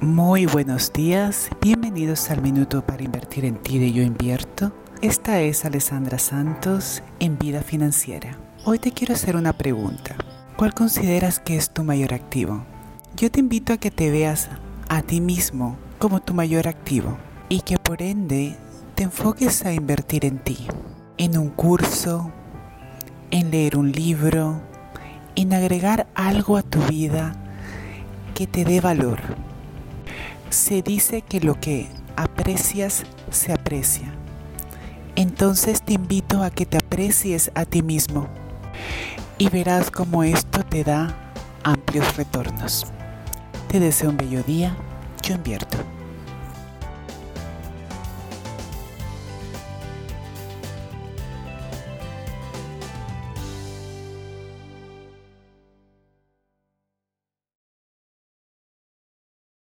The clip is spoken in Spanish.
Muy buenos días, bienvenidos al Minuto para Invertir en Ti de Yo Invierto. Esta es Alessandra Santos en Vida Financiera. Hoy te quiero hacer una pregunta. ¿Cuál consideras que es tu mayor activo? Yo te invito a que te veas a ti mismo como tu mayor activo y que por ende te enfoques a invertir en ti, en un curso, en leer un libro, en agregar algo a tu vida que te dé valor. Se dice que lo que aprecias se aprecia. Entonces te invito a que te aprecies a ti mismo y verás cómo esto te da amplios retornos. Te deseo un bello día, yo invierto.